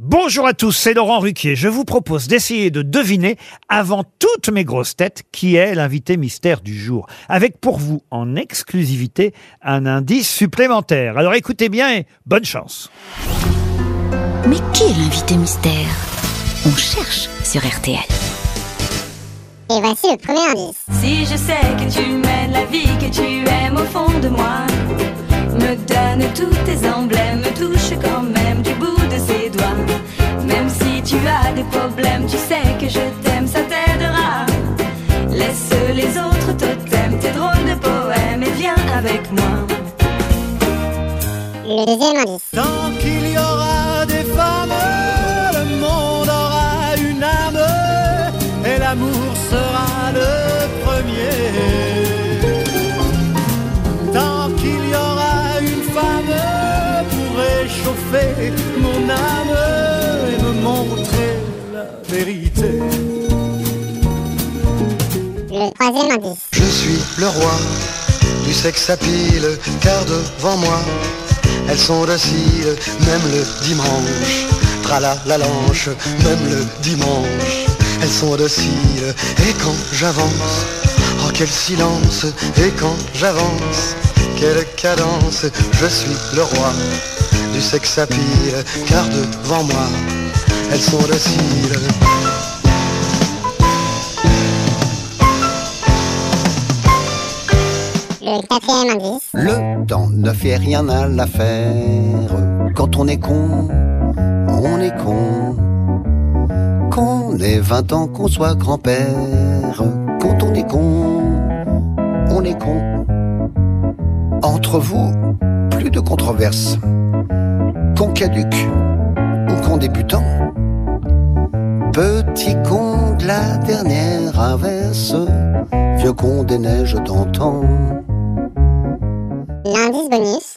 Bonjour à tous, c'est Laurent Ruquier. Je vous propose d'essayer de deviner, avant toutes mes grosses têtes, qui est l'invité mystère du jour. Avec pour vous, en exclusivité, un indice supplémentaire. Alors écoutez bien et bonne chance. Mais qui est l'invité mystère? On cherche sur RTL. Et voici le premier indice. Si je sais que tu mènes la vie que tu aimes au fond de moi, me donne tous Même si tu as des problèmes, tu sais que je t'aime, ça t'aidera. Laisse les autres totems, tes drôles de poèmes et viens avec moi. Le deuxième indice. Tant qu'il y aura des femmes, le monde aura une âme et l'amour sera le premier. Tant qu'il y aura une femme pour réchauffer la vérité. Le troisième indice. Je suis le roi du sexe à pile, car devant moi, elles sont dociles, même le dimanche. Trala la lanche, même le dimanche, elles sont dociles. Et quand j'avance, oh quel silence, et quand j'avance, quelle cadence, je suis le roi du sexe à pile, car devant moi, elles sont dociles. Le quatrième indice. Le temps ne fait rien à l'affaire. Quand on est con, on est con. Qu'on ait 20 ans, qu'on soit grand-père. Quand on est con, on est con. Entre vous, plus de controverses. Con caduc ou con débutant. Petit con de la dernière inverse. Vieux con des neiges d'antan. L'indice bonus.